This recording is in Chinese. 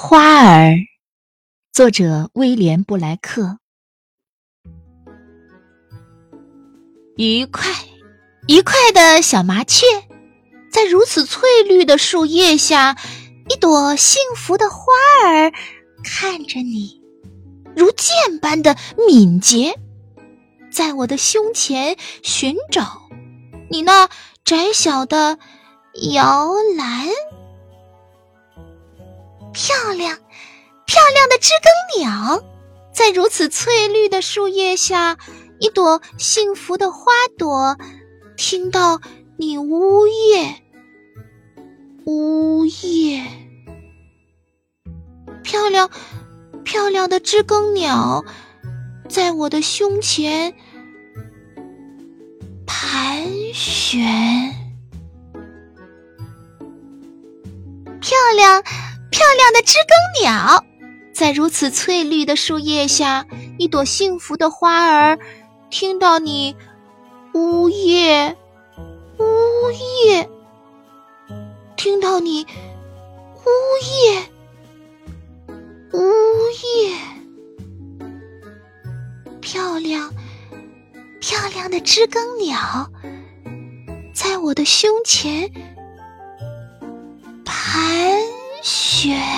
花儿，作者威廉布莱克。愉快，愉快的小麻雀，在如此翠绿的树叶下，一朵幸福的花儿看着你，如箭般的敏捷，在我的胸前寻找你那窄小的摇篮。漂亮，漂亮的知更鸟，在如此翠绿的树叶下，一朵幸福的花朵，听到你呜咽，呜咽。漂亮，漂亮的知更鸟，在我的胸前盘旋。漂亮。漂亮的知更鸟，在如此翠绿的树叶下，一朵幸福的花儿，听到你呜咽，呜咽，听到你呜咽，呜咽。漂亮，漂亮的知更鸟，在我的胸前雪。